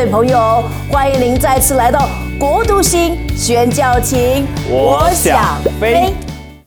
位朋友，欢迎您再次来到国度星宣教情，我想飞。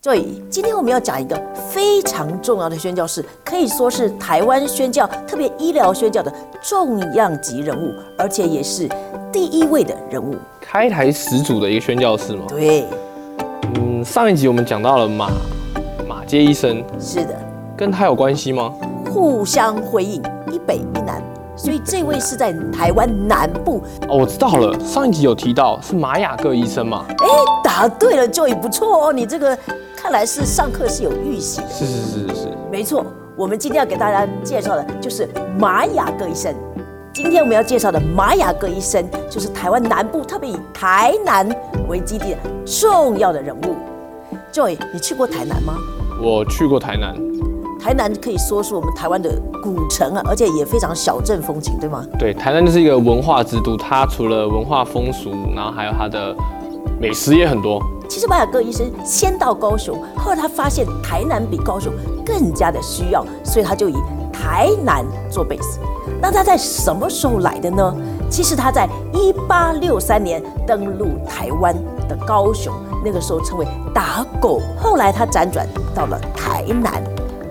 所以今天我们要讲一个非常重要的宣教士，可以说是台湾宣教，特别医疗宣教的重量级人物，而且也是第一位的人物。开台始祖的一个宣教士吗？对，嗯，上一集我们讲到了马马街医生，是的，跟他有关系吗？互相辉映，一北一南，所以这位是在台湾南部。哦，我知道了，上一集有提到是马雅各医生嘛？哎，答对了，Joy 不错哦，你这个看来是上课是有预习。是是是是是，没错，我们今天要给大家介绍的就是马雅各医生。今天我们要介绍的马雅各医生，就是台湾南部，特别以台南为基地的重要的人物。Joy，你去过台南吗？我去过台南。台南可以说是我们台湾的古城啊，而且也非常小镇风情，对吗？对，台南就是一个文化之都，它除了文化风俗，然后还有它的美食也很多。其实马雅各医生先到高雄，后来他发现台南比高雄更加的需要，所以他就以台南做 base。那他在什么时候来的呢？其实他在一八六三年登陆台湾的高雄，那个时候称为打狗，后来他辗转到了台南。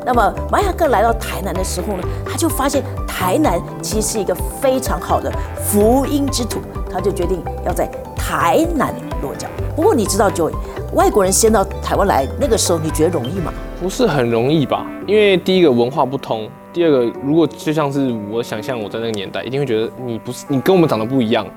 那么马雅各来到台南的时候呢，他就发现台南其实是一个非常好的福音之土，他就决定要在台南落脚。不过你知道，Joy，外国人先到台湾来，那个时候你觉得容易吗？不是很容易吧？因为第一个文化不通，第二个如果就像是我想象我在那个年代，一定会觉得你不是你跟我们长得不一样，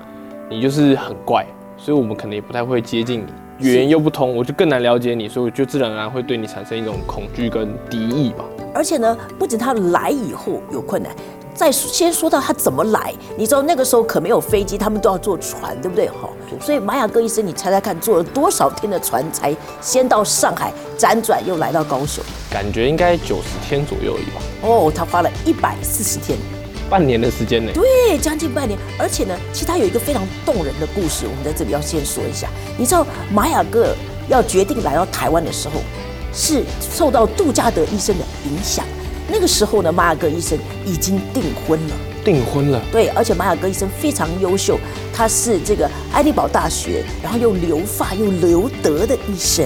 你就是很怪，所以我们可能也不太会接近你。语言又不通，我就更难了解你，所以我就自然而然会对你产生一种恐惧跟敌意吧。而且呢，不仅他来以后有困难，再先说到他怎么来，你知道那个时候可没有飞机，他们都要坐船，对不对？哈，所以玛雅各医生，你猜猜看，坐了多少天的船才先到上海，辗转又来到高雄？感觉应该九十天左右而已吧。哦，他花了一百四十天。半年的时间呢？对，将近半年。而且呢，其实他有一个非常动人的故事，我们在这里要先说一下。你知道玛雅各要决定来到台湾的时候，是受到杜加德医生的影响。那个时候呢，玛雅各医生已经订婚了。订婚了？对，而且玛雅各医生非常优秀，他是这个爱丁堡大学，然后又留发又留德的医生。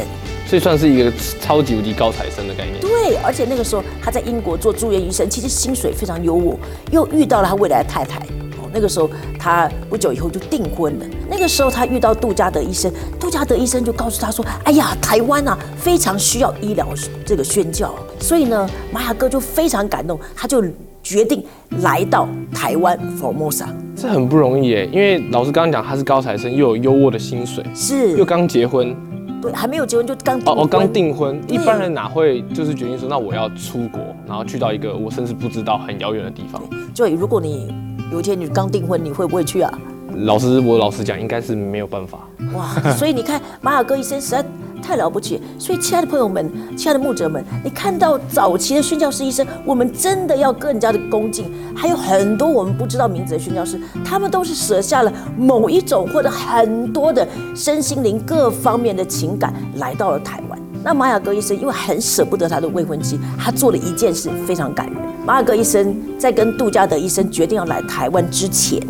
这算是一个超级无敌高材生的概念。对，而且那个时候他在英国做住院医生，其实薪水非常优渥，又遇到了他未来的太太。哦，那个时候他不久以后就订婚了。那个时候他遇到杜嘉德医生，杜嘉德医生就告诉他说：“哎呀，台湾啊非常需要医疗这个宣教，所以呢，玛雅哥就非常感动，他就决定来到台湾 Formosa。这很不容易耶，因为老师刚刚讲他是高材生，又有优渥的薪水，是又刚结婚。”对，还没有结婚就刚哦，我刚订婚，一般人哪会就是决定说，那我要出国，然后去到一个我甚至不知道很遥远的地方。就如果你有一天你刚订婚，你会不会去啊？老师，我老实讲，应该是没有办法。哇，所以你看，马尔哥医生实在。太了不起！所以，亲爱的朋友们，亲爱的牧者们，你看到早期的宣教师医生，我们真的要更加的恭敬。还有很多我们不知道名字的宣教师，他们都是舍下了某一种或者很多的身心灵各方面的情感，来到了台湾。那玛雅各医生因为很舍不得他的未婚妻，他做了一件事非常感人。玛雅各医生在跟杜加德医生决定要来台湾之前，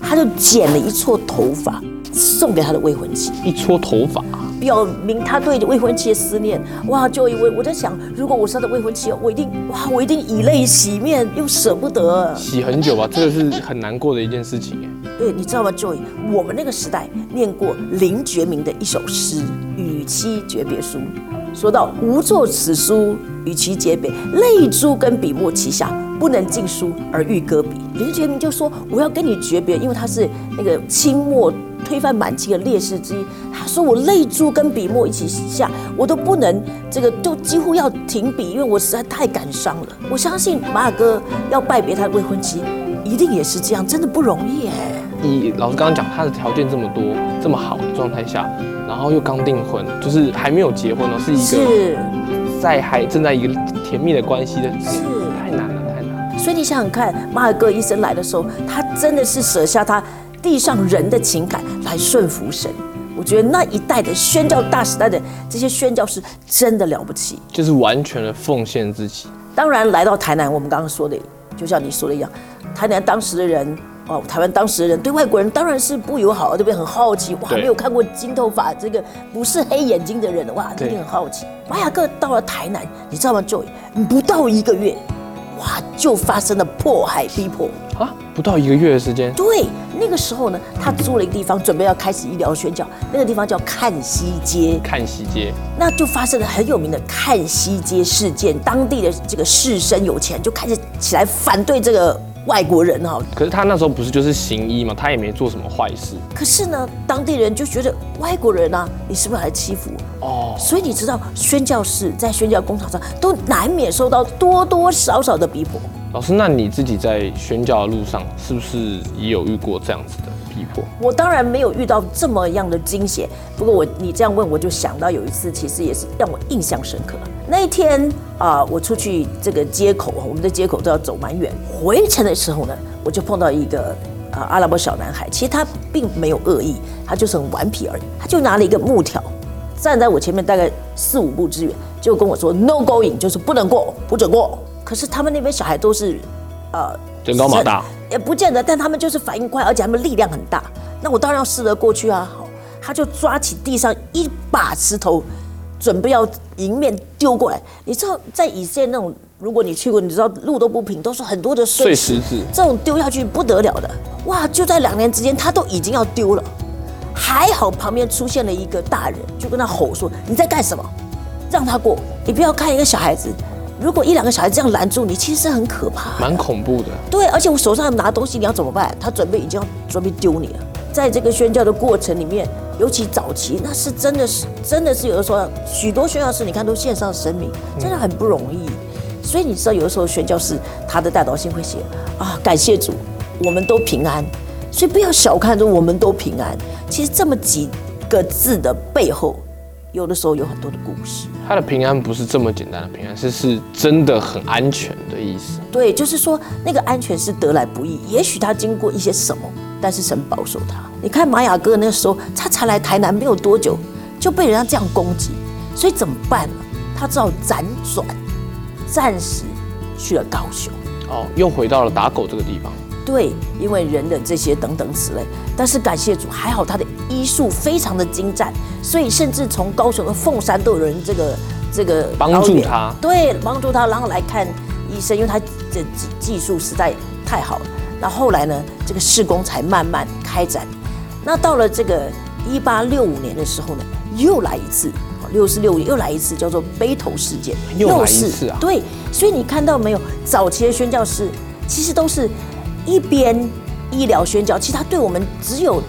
他就剪了一撮头发送给他的未婚妻。一撮头发。表明他对未婚妻的思念，哇！就我我在想，如果我是他的未婚妻，我一定哇，我一定以泪洗面，又舍不得洗很久吧，这个是很难过的一件事情哎。对，你知道吗，Joy？我们那个时代念过林觉民的一首诗《与妻诀别书》，说到无作此书与其诀别，泪珠跟笔墨齐下，不能尽书而欲搁笔。林觉民就说我要跟你诀别，因为他是那个清末。推翻满清的烈士之一，他说我泪珠跟笔墨一起下，我都不能这个都几乎要停笔，因为我实在太感伤了。我相信马尔哥要拜别他的未婚妻，一定也是这样，真的不容易哎。你老师刚刚讲他的条件这么多，这么好的状态下，然后又刚订婚，就是还没有结婚哦，是一个在还正在一个甜蜜的关系的，是太难了，太难了。所以你想想看，马尔哥医生来的时候，他真的是舍下他。地上人的情感来顺服神，我觉得那一代的宣教大时代的这些宣教是真的了不起，就是完全的奉献自己。当然来到台南，我们刚刚说的，就像你说的一样，台南当时的人哦，台湾当时的人对外国人当然是不友好啊，对不对？很好奇，哇，对没有看过金头发这个不是黑眼睛的人，哇，对一定很好奇。马雅各到了台南，你知道吗？Joy，不到一个月，哇，就发生了迫害逼迫。啊，不到一个月的时间，对，那个时候呢，他租了一个地方，准备要开始医疗宣教，那个地方叫看西街。看西街，那就发生了很有名的看西街事件，当地的这个士绅有钱就开始起来反对这个外国人哈。可是他那时候不是就是行医嘛，他也没做什么坏事可是呢，当地人就觉得外国人啊，你是不是来欺负我？哦。所以你知道，宣教士在宣教工厂上都难免受到多多少少的逼迫。老师，那你自己在宣教的路上，是不是也有遇过这样子的逼迫？我当然没有遇到这么样的惊险，不过我你这样问，我就想到有一次，其实也是让我印象深刻。那一天啊、我出去这个街口，我们的街口都要走蛮远，回程的时候呢，我就碰到一个啊、阿拉伯小男孩，其实他并没有恶意，他就是很顽皮而已，他就拿了一个木条，站在我前面大概四五步之远，就跟我说 “no going”，就是不能过，不准过。可是他们那边小孩都是，呃，人高马大，也不见得，但他们就是反应快，而且他们力量很大。那我当然要试着过去啊。好，他就抓起地上一把石头，准备要迎面丢过来。你知道，在以色列那种，如果你去过，你知道路都不平，都是很多的碎石子，这种丢下去不得了的。哇，就在两年之间，他都已经要丢了。还好旁边出现了一个大人，就跟他吼说：“你在干什么？让他过！你不要看一个小孩子。如果一两个小孩这样拦住你，其实很可怕的。蛮恐怖的。对，而且我手上拿东西，你要怎么办？他准备已经要准备丢你了。在这个宣教的过程里面，尤其早期，那是真的是真的是有的时候，许多宣教师你看都献上生命，真的很不容易。所以你知道，有的时候宣教师他的代祷信会写啊，感谢主，我们都平安。所以不要小看说我们都平安，其实这么几个字的背后，有的时候有很多的故事。他的平安不是这么简单的平安，是是真的很安全的意思。对，就是说那个安全是得来不易，也许他经过一些什么，但是神保守他。你看玛雅哥那时候，他才来台南没有多久，就被人家这样攻击，所以怎么办呢？他只好辗转，暂时去了高雄。哦，又回到了打狗这个地方。对，因为人的这些等等此类，但是感谢主，还好他的医术非常的精湛，所以甚至从高雄的凤山都有人这个这个帮助他对，帮助他，然后来看医生，因为他的技技术实在太好了。那后来呢，这个施工才慢慢开展。那到了这个一八六五年的时候呢，又来一次，六十六年又来一次，叫做背头事件，又来一次啊对，所以你看到没有，早期的宣教士其实都是一边医疗宣教，其实他对我们只有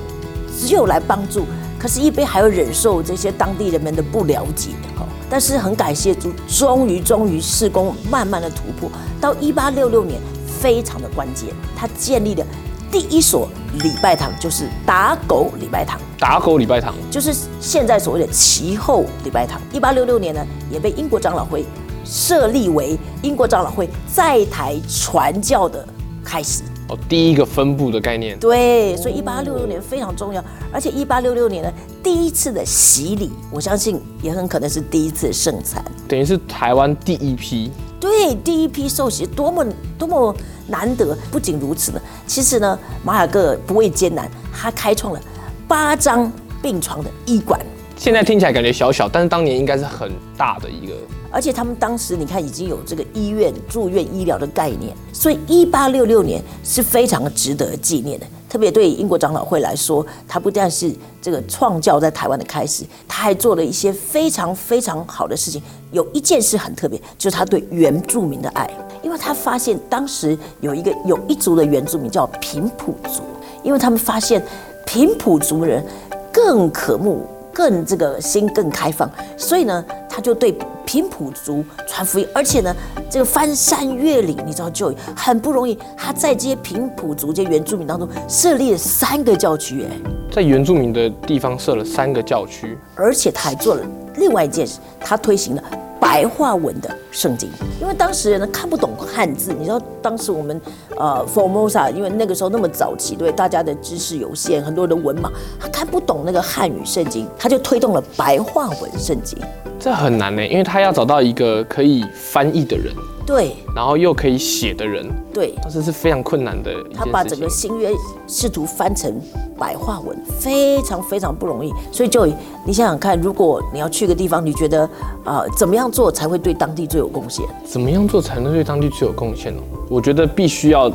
只有来帮助，可是一边还要忍受这些当地人们的不了解哈。但是很感谢主，终于终于施工慢慢的突破，到一八六六年非常的关键，他建立了第一所礼拜堂，就是打狗礼拜堂。打狗礼拜堂，就是现在所谓的其后礼拜堂。一八六六年呢，也被英国长老会设立为英国长老会在台传教的开始。哦，第一个分布的概念。对，所以一八六六年非常重要，而且一八六六年呢，第一次的洗礼，我相信也很可能是第一次的圣餐。等于是台湾第一批对，第一批受洗多么多么难得！不仅如此呢，其实呢，马雅各不畏艰难，他开创了八张病床的医馆。现在听起来感觉小小，但是当年应该是很大的一个。而且他们当时你看已经有这个医院住院医疗的概念，所以一八六六年是非常值得纪念的。特别对英国长老会来说，他不但是这个创教在台湾的开始，他还做了一些非常非常好的事情。有一件事很特别，就是他对原住民的爱，因为他发现当时有一个有一族的原住民叫平埔族，因为他们发现平埔族人更渴慕。更这个心更开放，所以呢，他就对平埔族传福音，而且呢，这个翻山越岭，你知道就很不容易。他在这些平埔族这些原住民当中设立了三个教区，哎，在原住民的地方设了三个教区，而且他还做了另外一件事，他推行了白话文的圣经，因为当时人呢看不懂汉字，你知道当时我们呃 Formosa，因为那个时候那么早期，对大家的知识有限，很多人的文盲，他看不懂那个汉语圣经，他就推动了白话文圣经。这很难呢，因为他要找到一个可以翻译的人，对然后又可以写的人，对，这是非常困难的。他把整个新约试图翻成白话文，非常非常不容易。所以就你想想看，如果你要去个地方，你觉得啊、呃怎么样做才会对当地最有贡献？怎么样做才能对当地最有贡献呢？我觉得必须要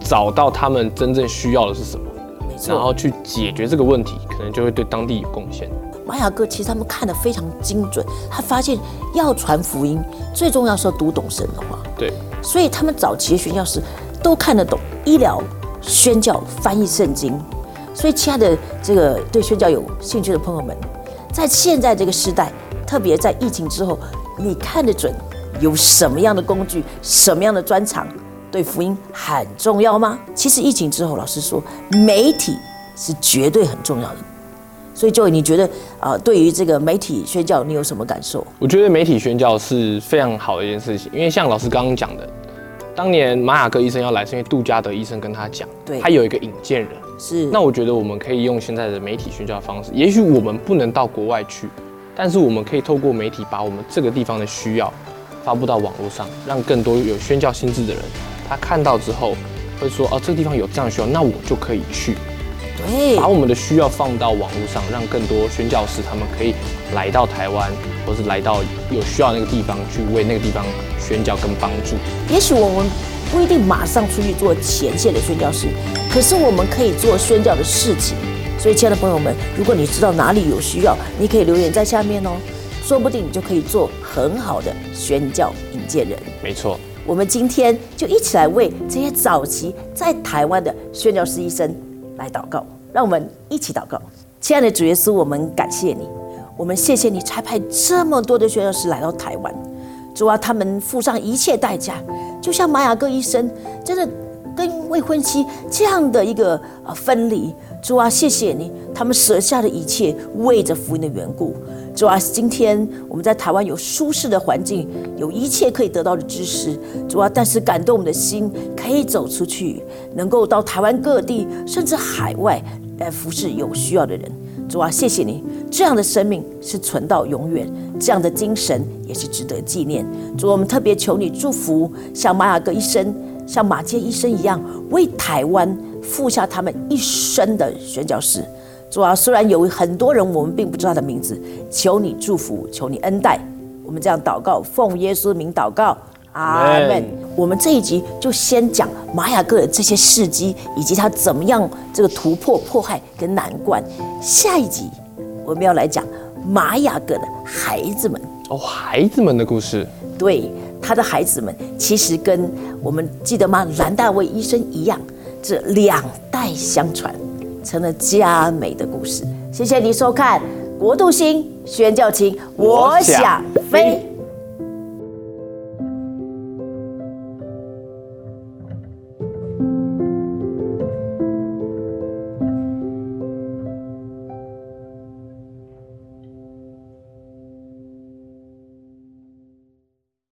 找到他们真正需要的是什么，然后，去解决这个问题，可能就会对当地有贡献。玛雅哥其实他们看得非常精准，他发现要传福音，最重要是要读懂神的话。对，所以他们早期的宣教师都看得懂医疗、宣教、翻译圣经。所以，亲爱的这个对宣教有兴趣的朋友们，在现在这个时代，特别在疫情之后，你看得准有什么样的工具、什么样的专长，对福音很重要吗？其实疫情之后，老师说，媒体是绝对很重要的。所以，Joy，你觉得啊、呃对于这个媒体宣教，你有什么感受？我觉得媒体宣教是非常好的一件事情，因为像老师刚刚讲的，当年马雅各医生要来，是因为杜加德医生跟他讲，对他有一个引荐人。是那我觉得我们可以用现在的媒体宣教的方式，也许我们不能到国外去，但是我们可以透过媒体把我们这个地方的需要发布到网络上，让更多有宣教心智的人，他看到之后会说，哦，这个地方有这样的需要，那我就可以去，对把我们的需要放到网络上，让更多宣教师他们可以来到台湾，或是来到有需要那个地方去为那个地方宣教跟帮助。也许我们不一定马上出去做前线的宣教师，可是我们可以做宣教的事情。所以，亲爱的朋友们，如果你知道哪里有需要，你可以留言在下面哦，说不定你就可以做很好的宣教引荐人。没错，我们今天就一起来为这些早期在台湾的宣教师医生来祷告，让我们一起祷告。亲爱的主耶稣，我们感谢你，我们谢谢你差派这么多的宣教师来到台湾，主啊，他们付上一切代价，就像玛雅各医生，真的跟未婚妻这样的一个呃分离。主啊，谢谢你，他们舍下的一切，为着福音的缘故。主啊，今天我们在台湾有舒适的环境，有一切可以得到的知识。主啊，但是感动我们的心，可以走出去，能够到台湾各地，甚至海外来服侍有需要的人。主啊，谢谢你，这样的生命是存到永远，这样的精神也是值得纪念。主，我们特别求你祝福，像马雅各医生、像马街医生一样，为台湾付下他们一生的宣教士。主啊，虽然有很多人我们并不知道他的名字，求你祝福，求你恩待。我们这样祷告，奉耶稣名祷告，阿门。我们这一集就先讲玛雅各的这些事迹，以及他怎么样这个突破迫害跟难关。下一集我们要来讲玛雅各的孩子们，哦，孩子们的故事，对他的孩子们，其实跟我们记得吗？兰大卫医生一样，这两代相传，成了佳美的故事。谢谢你收看《国度星宣教情》，我想飞。